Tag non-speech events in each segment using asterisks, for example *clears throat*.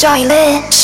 Charlotte.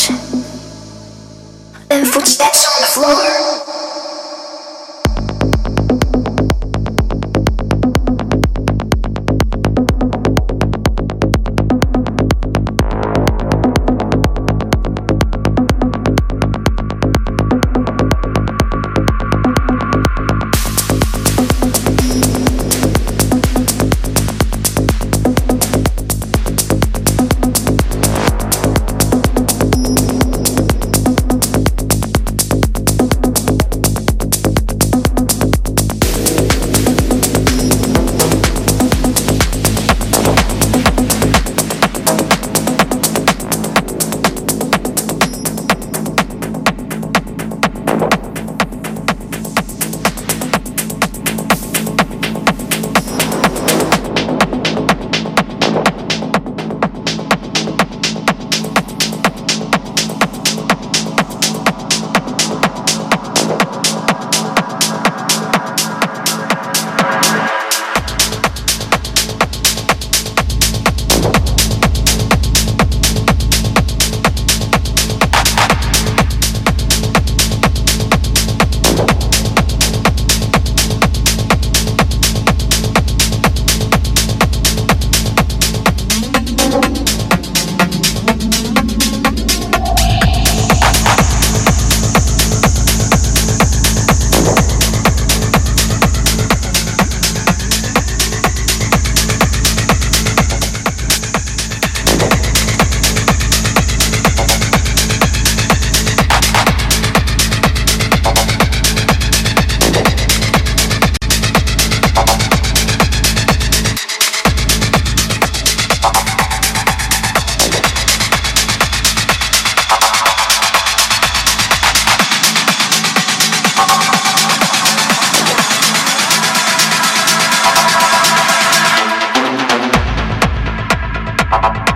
Bye.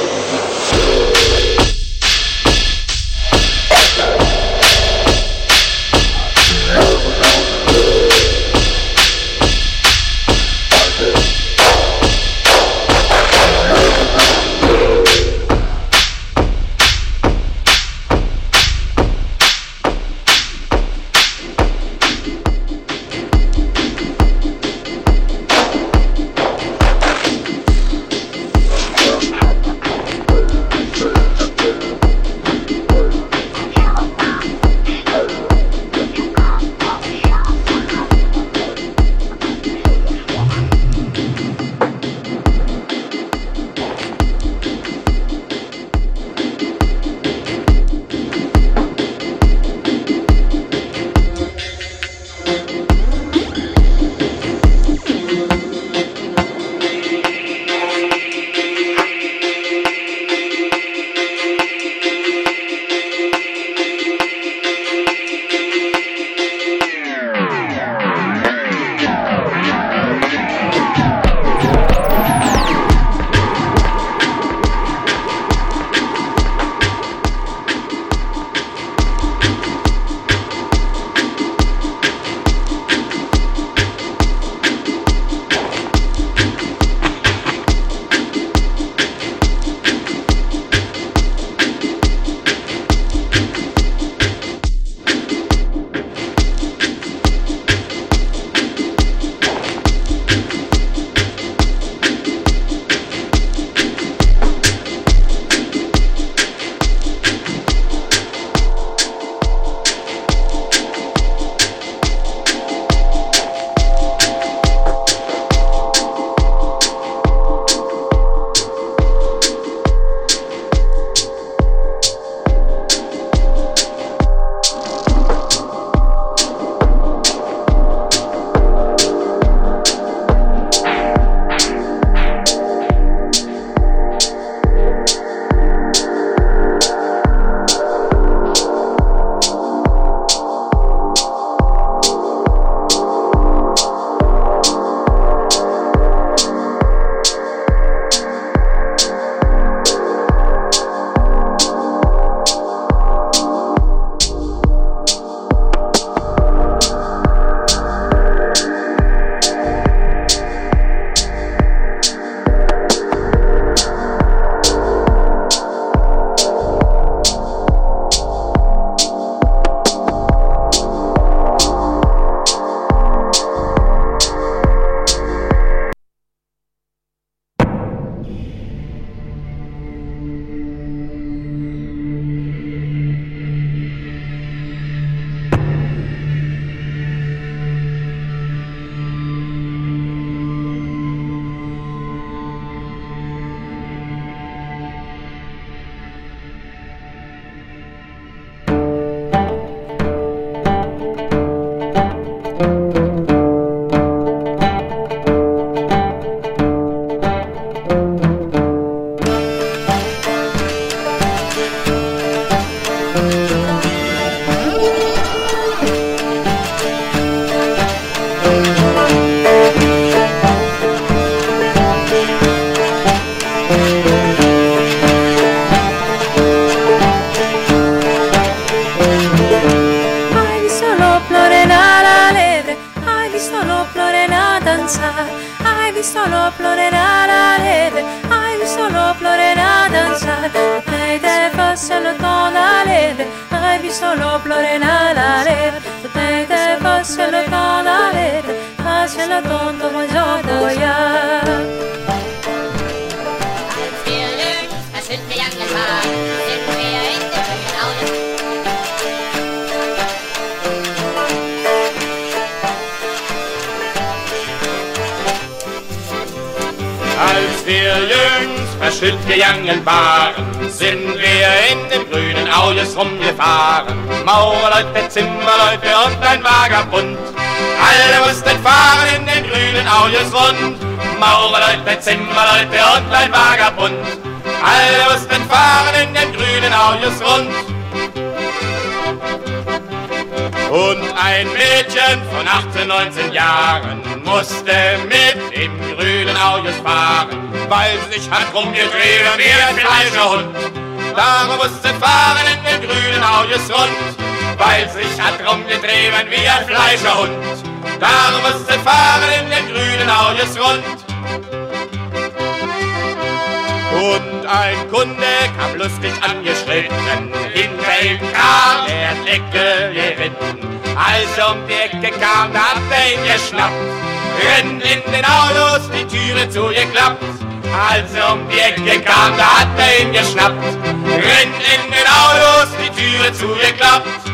wie ein Fleischerhund. Darum musste fahren in den grünen Auges rund. Und ein Kunde kam lustig angeschritten, hinter ihm kam der Deckel geritten. Als er um die Ecke kam, da hat er ihn geschnappt, rennt in den Autos, die Türe zugeklappt. Als er um die Ecke kam, da hat er ihn geschnappt, rennt in den Autos, die Türe zugeklappt.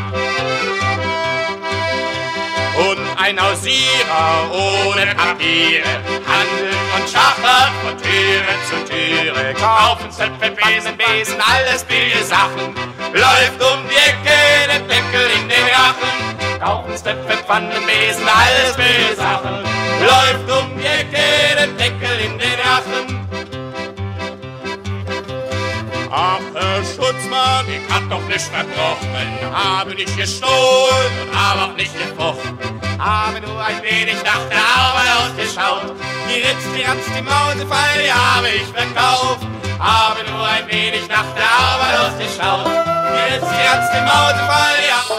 Ein Hausierer ohne Papiere handelt und schachert von Türe zu Türe. Kaufen Zöpfe, Besen, Besen, alles billige Sachen. Läuft um die Ecke, den Deckel in den Rachen. Kaufen Zöpfe, Pfannen, Besen, alles billige Sachen. Läuft um die Ecke, den Deckel in den Rachen. Ach, Herr Schutzmann, ich hab doch nicht verbrochen, habe nicht gestohlen und habe auch nicht gefochten, habe nur ein wenig nach der Arbeit ausgeschaut. Die Ritz, die Ratz, die Mausefall, die habe ich verkauft, habe nur ein wenig nach der Arbeit ausgeschaut. Die Ritz, die Ratz, die Mausefall, die habe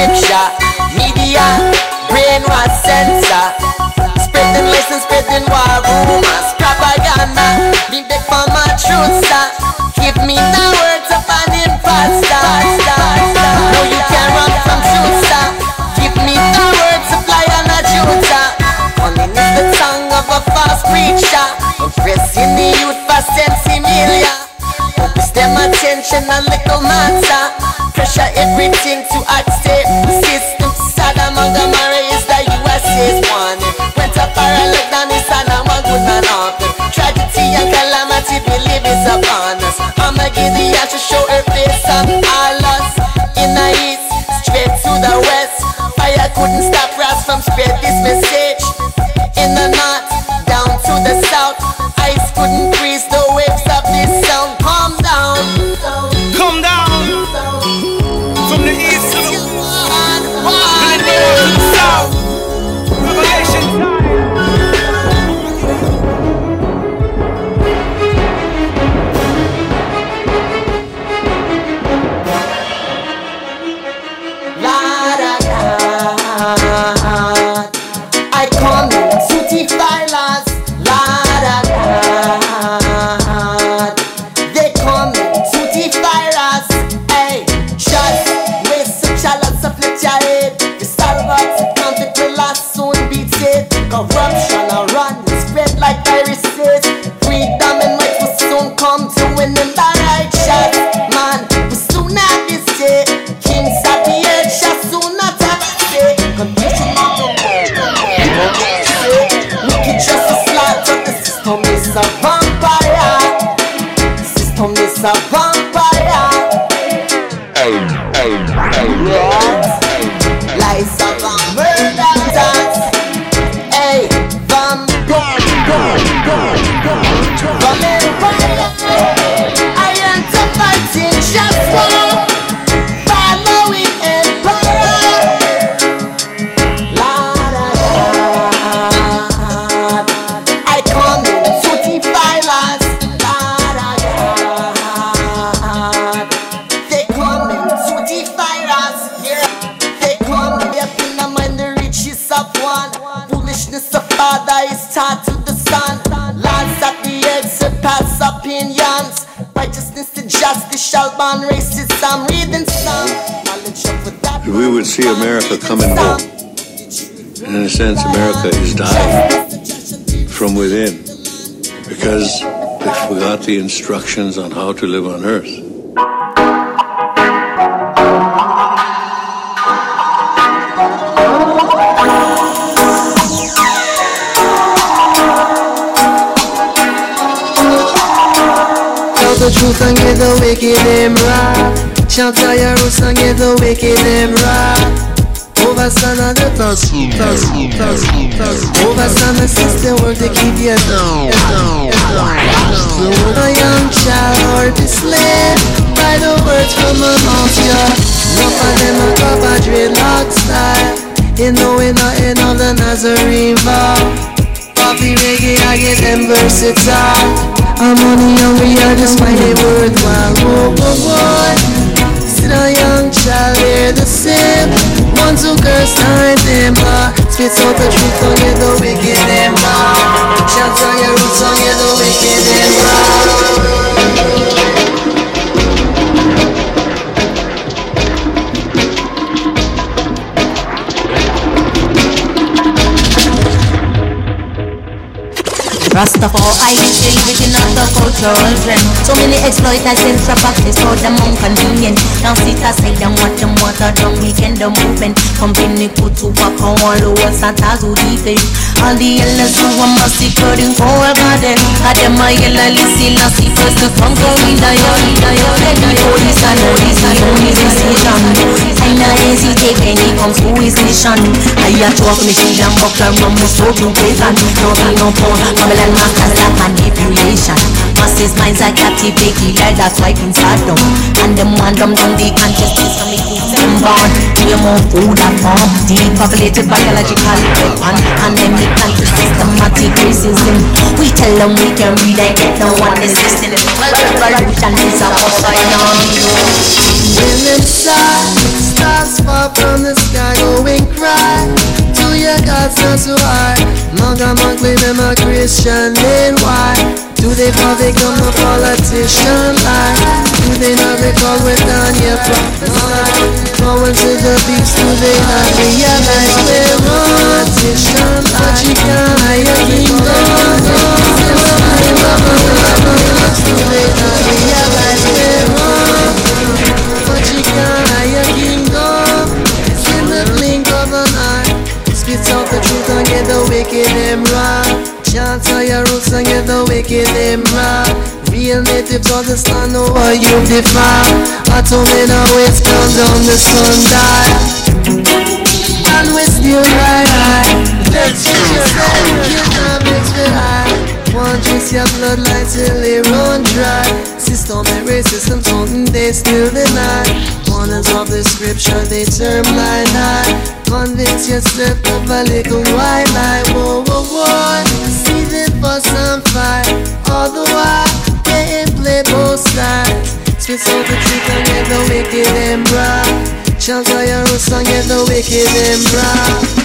scripture, media, brainwash sense. the instructions on how to live on earth. the truth and get the wicked them right. Shout out your roots and get the wicked them right. Over son of the plus, plus, plus, plus, plus. Was on the system son and sister work down. idiot now. A young child is led by the words from a mafia. Enough of them a cop a dreadlock style. You know we not in all the Nazarene vow. Poppy reggae, I get them versatile. I'm only the young, we are just my worthwhile. Wow. Whoa, whoa, whoa. Sit a young child, hear the same. Ones who curse, I them, but if told the truth on the wicked and wrong your roots on the wicked and Rastafari within of the cultural trend So many exploiters in practice for them inconvenient Now sit aside and watch them water down weekend the movement Company put to walk on all the walls and who defend All the elders who are massacred in Coral Garden Got them a yellow listen and see first the yard Let the police and police the only decision I not hesitate when it comes to his mission I a talk me shield and buckler rum with so blue pagan No be no porn, Babylon masters like manipulation. Masses minds are captivated like that's wiping stardom And them want them down the consciousness from the youth them born. Be more food and form Depopulated biological weapon. And them the country systematic racism We tell them we can read and get no one is listening. Well revolution is a When stars, stars fall from the sky, going cry your gods not so hard. Manga monk them a Christian, then why? Do they fall become a politician? Like, do they not recall when Daniel prophesied? Going to the beach, do they not realize we're politicians? But you can't hire kingdom. Chant all your roots and get the wicked them wrong. Real natives understand over you define. I told me now it's come down the sun die. And we still ride high. Let's get. One drink your bloodline till it run dry. System and racism taunting, they still deny. Warners of the scripture, they term line high. Convince yourself of a little white lie. Whoa, whoa, whoa. See the bus on fire. All the while, they ain't play both sides. Spits out the truth and get the wicked and bright. Chant all your roots and get the wicked and bright.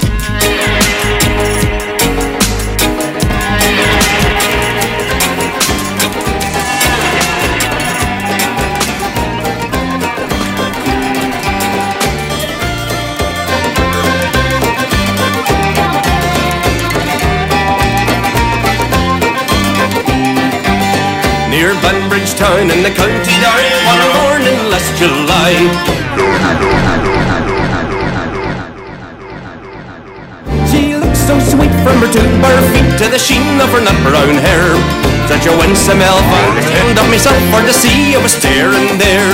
Near Banbridge town in the county down One morning last July. She looks so sweet from her two bare feet To the sheen of her nut brown hair. Such a winsome elf I turned up myself for to see I was staring there.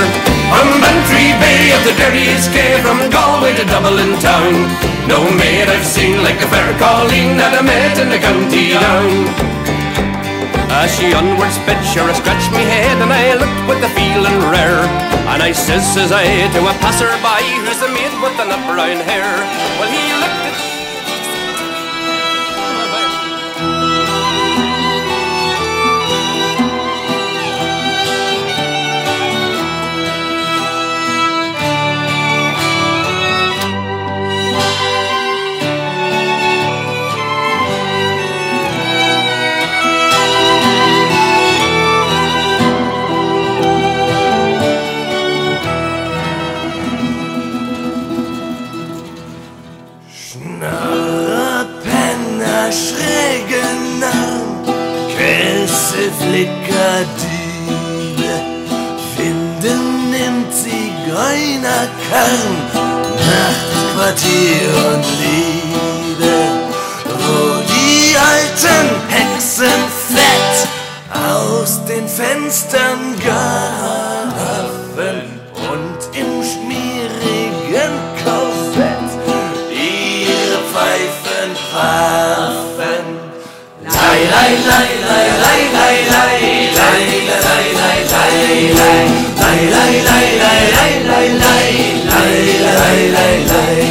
From Bantry Bay of the dirtiest gay From Galway to Dublin town. No maid I've seen like the fair Colleen That I met in the county down as she onward sped, sure I scratched me head and I looked with a feeling rare. And I says, says I, to a passer-by, who's the maid with the nut brown hair? Well, he looked Flicker, Diebe, finden im Zigeunerkarren Nachtquartier und Liebe, wo die alten Hexen fett aus den Fenstern gaffen und im schmierigen Korsett ihre Pfeifen pfaffen. Lei, lei, lei, lei, lei, lei, lei, lay lay lay lay lay lay lay lay lay lay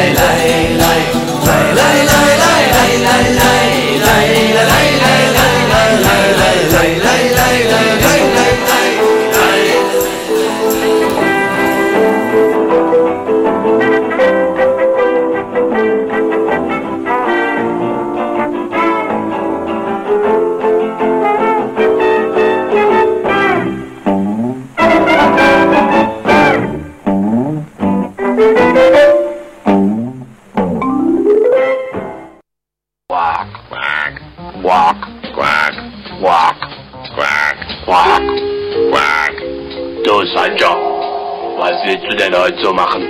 willst du denn heute so machen?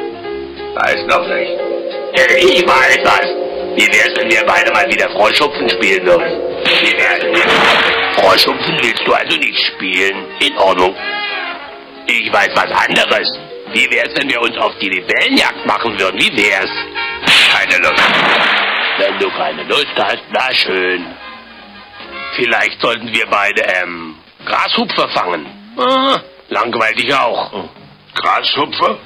Weiß noch nicht. Ich weiß was. Wie wär's, wenn wir beide mal wieder Froschhupfen spielen würden? Wie wär's denn? Froschhupfen willst du also nicht spielen? In Ordnung. Ich weiß was anderes. Wie wär's, wenn wir uns auf die Libellenjagd machen würden? Wie wär's? Keine Lust. Wenn du keine Lust hast, na schön. Vielleicht sollten wir beide, ähm, Grashupfer fangen. Ah, langweilig auch. Grashupfer?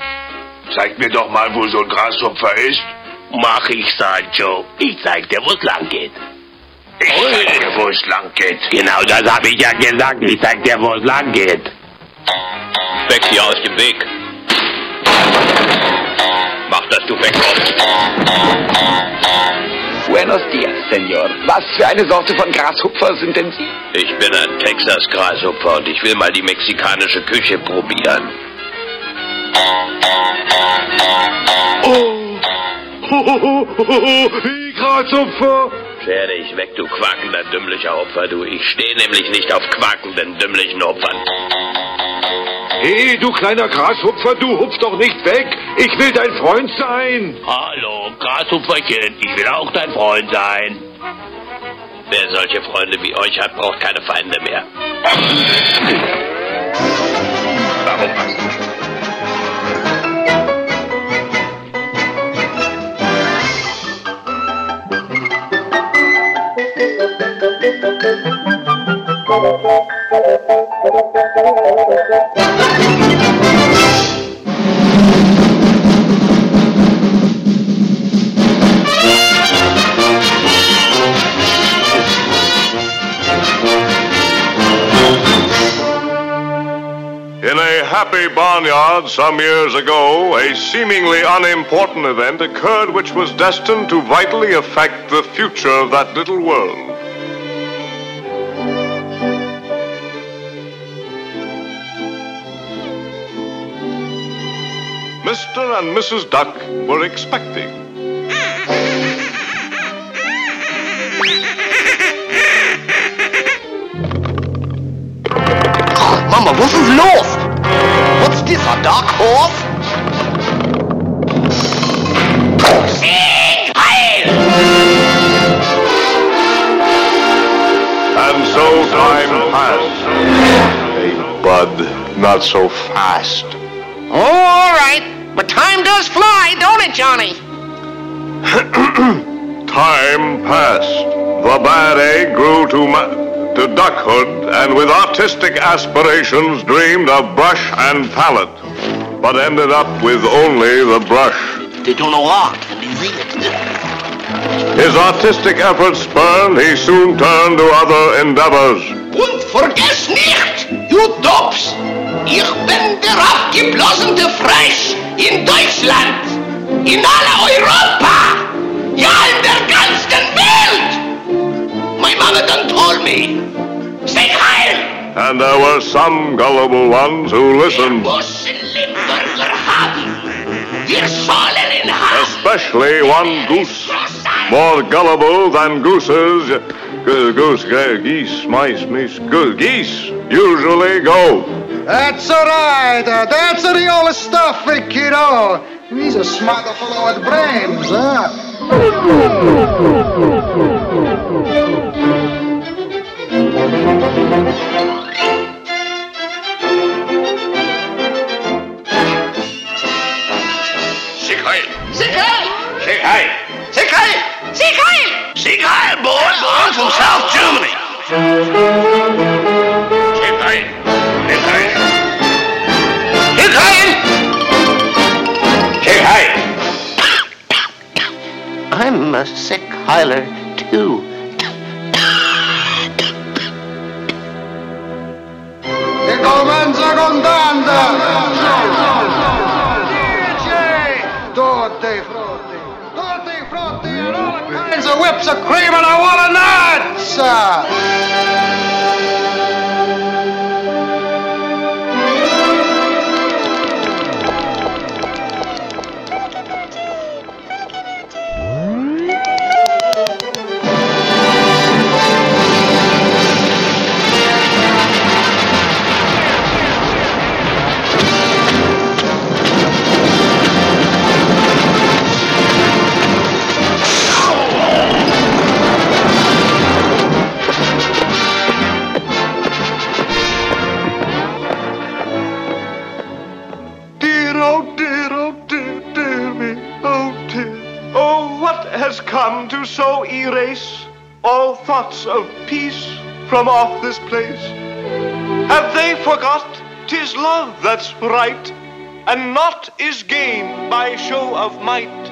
Zeig mir doch mal, wo so ein Grashupfer ist. Mach ich, Sancho. Ich zeig dir, wo es lang geht. Ich zeig dir, wo es lang geht. Genau das habe ich ja gesagt. Ich zeig dir, wo es lang geht. Weg hier aus dem Weg. Mach, dass du wegkommst. Buenos dias, Senor. Was für eine Sorte von Grashupfer sind denn Sie? Ich bin ein Texas Grashupfer und ich will mal die mexikanische Küche probieren. Oh! Grashupfer! Scher dich weg, du quakender, dümmlicher Opfer, du. Ich stehe nämlich nicht auf quakenden, dümmlichen Opfern. Hey, du kleiner Grashupfer, du hupf doch nicht weg. Ich will dein Freund sein. Hallo, Grashupferchen, ich will auch dein Freund sein. Wer solche Freunde wie euch hat, braucht keine Feinde mehr. Warum was? In happy barnyard some years ago, a seemingly unimportant event occurred which was destined to vitally affect the future of that little world. Mr. and Mrs. Duck were expecting. Mama, was ist los? What's this, a dark horse? And so time passed. Hey, Bud, not so fast. Oh, all right. But time does fly, don't it, Johnny? *clears throat* Time passed. The bad egg grew to, ma- to duckhood and with artistic aspirations dreamed of brush and palette, but ended up with only the brush. Did you know what? His artistic efforts spurned, he soon turned to other endeavors. Und vergiss nicht, you dopes, ich bin der abgeblasene Fresh in Deutschland, in aller Europa, ja in der ganzen Welt. My mother done told me, say heil. And there were some gullible ones who listened, haben. Especially one goose, more gullible than gooses. Goose, geese, mice, mice, geese usually go. That's all right. Uh, that's the old stuff, kiddo. He's a smart fellow with brains, huh? I'm a sick Hyler, too. whips of cream and I want a nut, sir. so erase all thoughts of peace from off this place? Have they forgot? Tis love that's right, and naught is gained by show of might?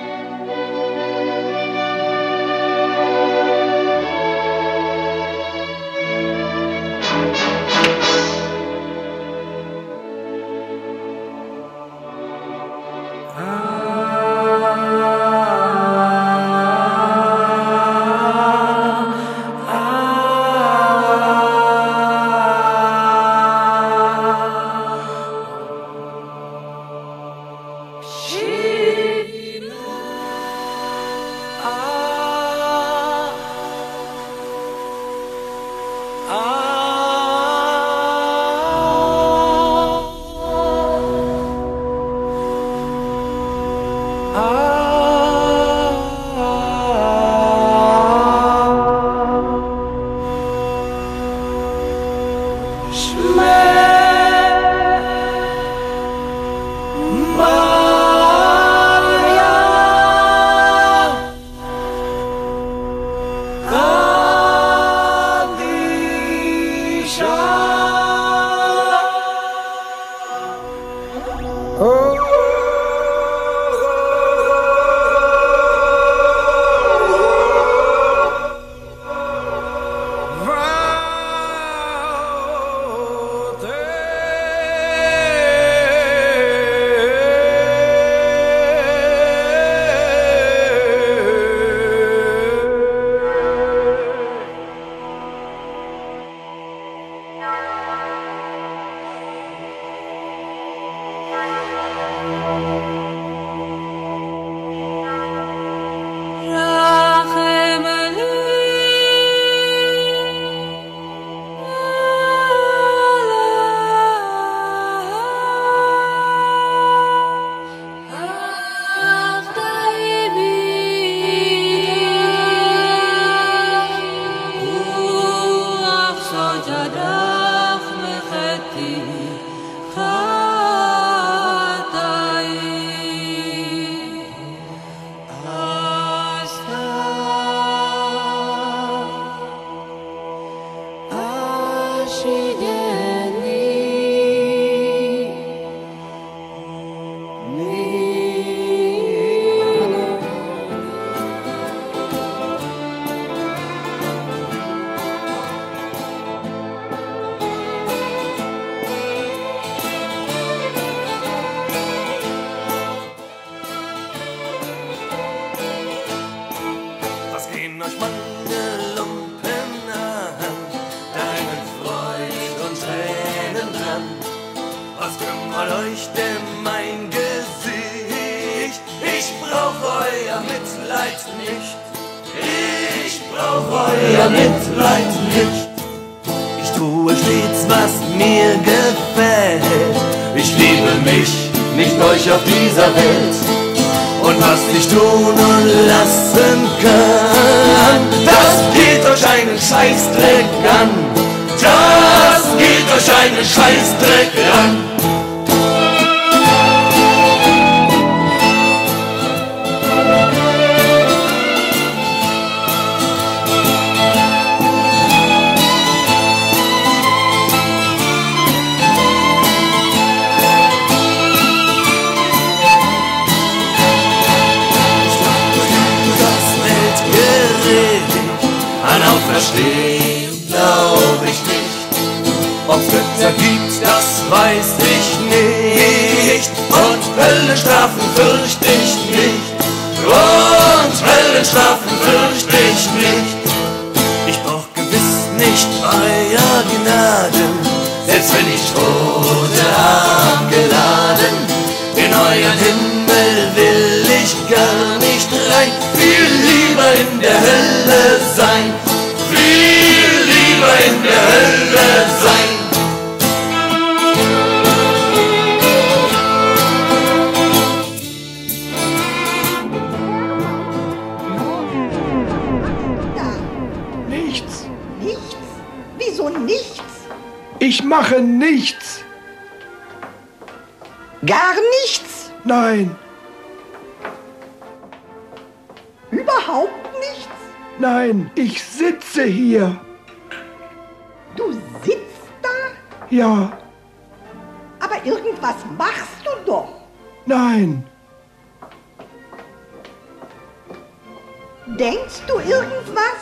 Denkst du irgendwas?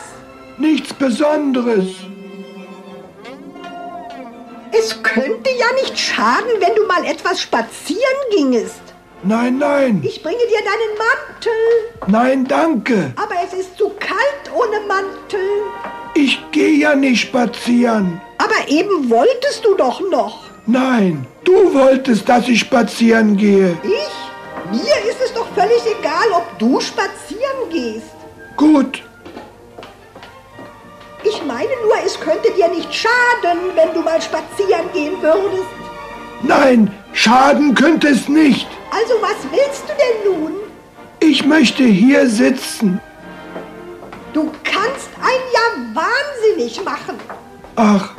nichts Besonderes. Es könnte ja nicht schaden, wenn du mal etwas spazieren gingest. Nein, nein, Ich bringe dir deinen Mantel. nein, danke. Aber es ist zu kalt ohne Mantel. Ich gehe ja nicht spazieren. Aber eben wolltest du doch noch. Nein, du wolltest, dass ich spazieren gehe. Ich? Mir ist es doch völlig egal, ob du spazieren gehst. Gut, Ich meine nur, es könnte dir nicht schaden, wenn du mal spazieren gehen würdest. nein, schaden könnte es nicht. Also was willst du denn nun? Ich möchte hier sitzen. Du kannst einen ja wahnsinnig machen. Ach,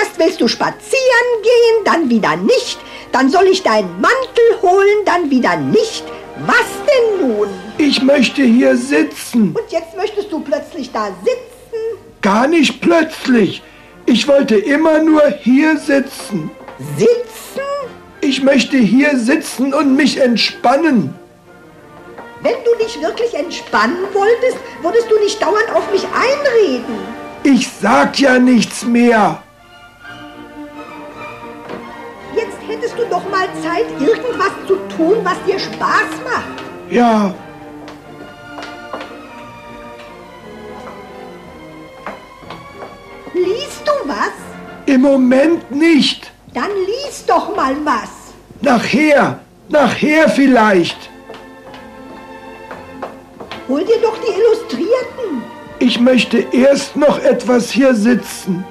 Erst willst du spazieren gehen, dann wieder nicht. Dann soll ich deinen Mantel holen, dann wieder nicht. Was denn nun? Ich möchte hier sitzen. Und jetzt möchtest du plötzlich da sitzen? Gar nicht plötzlich. Ich wollte immer nur hier sitzen. Sitzen? Ich möchte hier sitzen und mich entspannen. Wenn du dich wirklich entspannen wolltest, würdest du nicht dauernd auf mich einreden. Ich sag ja nichts mehr. Jetzt hättest du doch mal Zeit, irgendwas zu tun, was dir Spaß macht. Ja, Liest du was? im Moment nicht. Dann lies doch mal was. Nachher, nachher vielleicht. Hol dir doch die Illustrierten. Ich möchte erst noch etwas hier sitzen.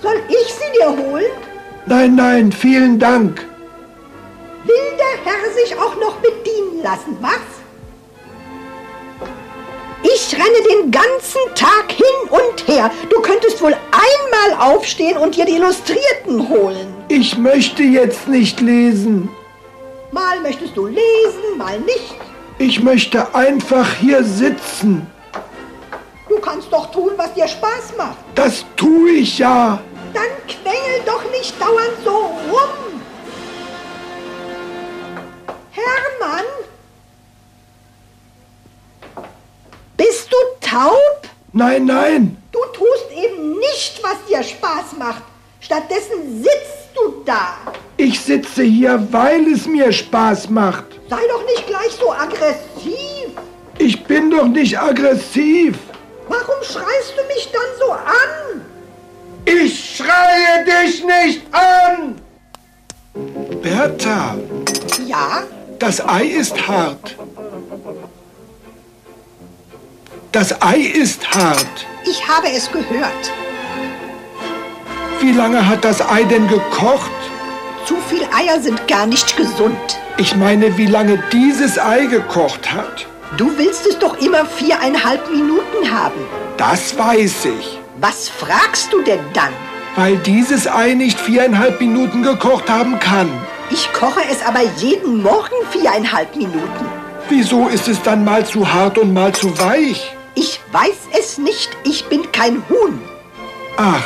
Soll ich sie dir holen? Nein, nein, vielen Dank. Will der Herr sich auch noch bedienen lassen, was? Ich renne den ganzen Tag hin und her. Du könntest wohl einmal aufstehen und dir die Illustrierten holen. Ich möchte jetzt nicht lesen. Mal möchtest du lesen, mal nicht. Ich möchte einfach hier sitzen. Du kannst doch tun, was dir Spaß macht. Das tue ich ja. Dann quengel doch nicht dauernd so rum. Hermann? Bist du taub? Nein, nein, Du tust eben nicht, was dir Spaß macht. Stattdessen sitzt du da. ich sitze hier, weil es mir Spaß macht. Sei doch nicht gleich so aggressiv. Ich bin doch nicht aggressiv. Warum schreist du mich dann so an? Ich schreie dich nicht an! Bertha, Ja? das Ei ist hart. Das Ei ist hart. Ich habe es gehört. wie lange hat das Ei denn gekocht? Zu viel Eier sind gar nicht gesund. Ich meine, wie lange dieses Ei gekocht hat. Du willst es doch immer viereinhalb Minuten haben. Das weiß ich. Was fragst du denn dann? Weil dieses Ei nicht viereinhalb Minuten gekocht haben kann. Ich koche es aber jeden Morgen viereinhalb Minuten. Wieso ist es dann mal zu hart und mal zu weich? Ich weiß es nicht. Ich bin kein Huhn. Ach.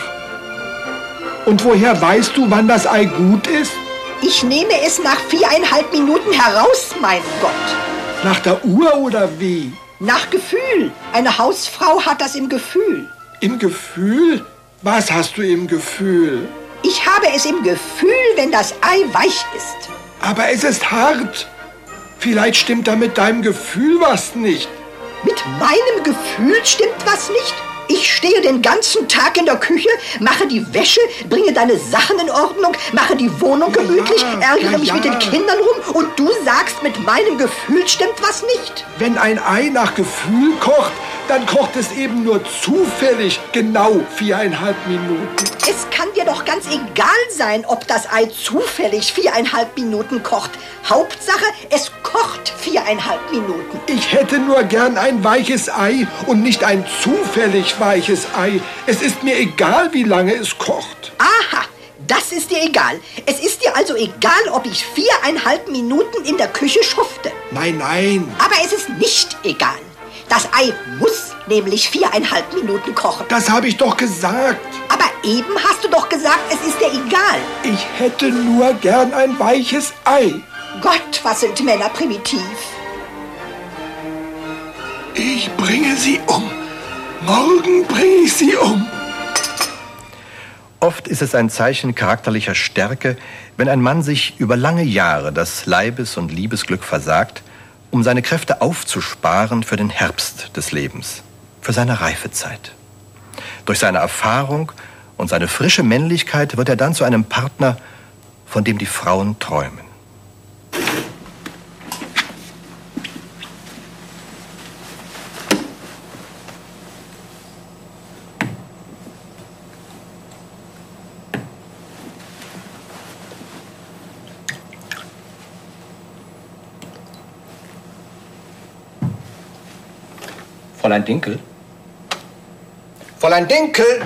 Und woher weißt du, wann das Ei gut ist? Ich nehme es nach viereinhalb Minuten heraus, mein Gott. Nach der Uhr oder wie? Nach Gefühl. Eine Hausfrau hat das im Gefühl. Im Gefühl? Was hast du im Gefühl? Ich habe es im Gefühl, wenn das Ei weich ist. Aber es ist hart. Vielleicht stimmt da mit deinem Gefühl was nicht. Mit meinem Gefühl stimmt was nicht? Ich stehe den ganzen Tag in der Küche, mache die Wäsche, bringe deine Sachen in Ordnung, mache die Wohnung gemütlich, Ja, ärgere ja, mich ja. mit den Kindern rum und du sagst, mit meinem Gefühl stimmt was nicht. Wenn ein Ei nach Gefühl kocht, dann kocht es eben nur zufällig genau viereinhalb Minuten. Es kann dir doch ganz egal sein, ob das Ei zufällig viereinhalb Minuten kocht. Hauptsache, es kocht viereinhalb Minuten. Ich hätte nur gern ein weiches Ei und nicht ein zufällig weiches Ei. Es ist mir egal, wie lange es kocht. Aha, das ist dir egal. Es ist dir also egal, ob ich viereinhalb Minuten in der Küche schufte. Nein, nein. Aber es ist nicht egal. Das Ei muss nämlich viereinhalb Minuten kochen. Das habe ich doch gesagt. Aber eben hast du doch gesagt, es ist dir egal. Ich hätte nur gern ein weiches Ei. Gott, was sind Männer primitiv. Ich bringe sie um. Morgen bringe ich sie um. Oft ist es ein Zeichen charakterlicher Stärke, wenn ein Mann sich über lange Jahre das Leibes- und Liebesglück versagt, um seine Kräfte aufzusparen für den Herbst des Lebens, für seine Reifezeit. Durch seine Erfahrung und seine frische Männlichkeit wird er dann zu einem Partner, von dem die Frauen träumen. Fräulein Dinkel? Fräulein Dinkel!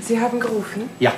Sie haben gerufen? Ja.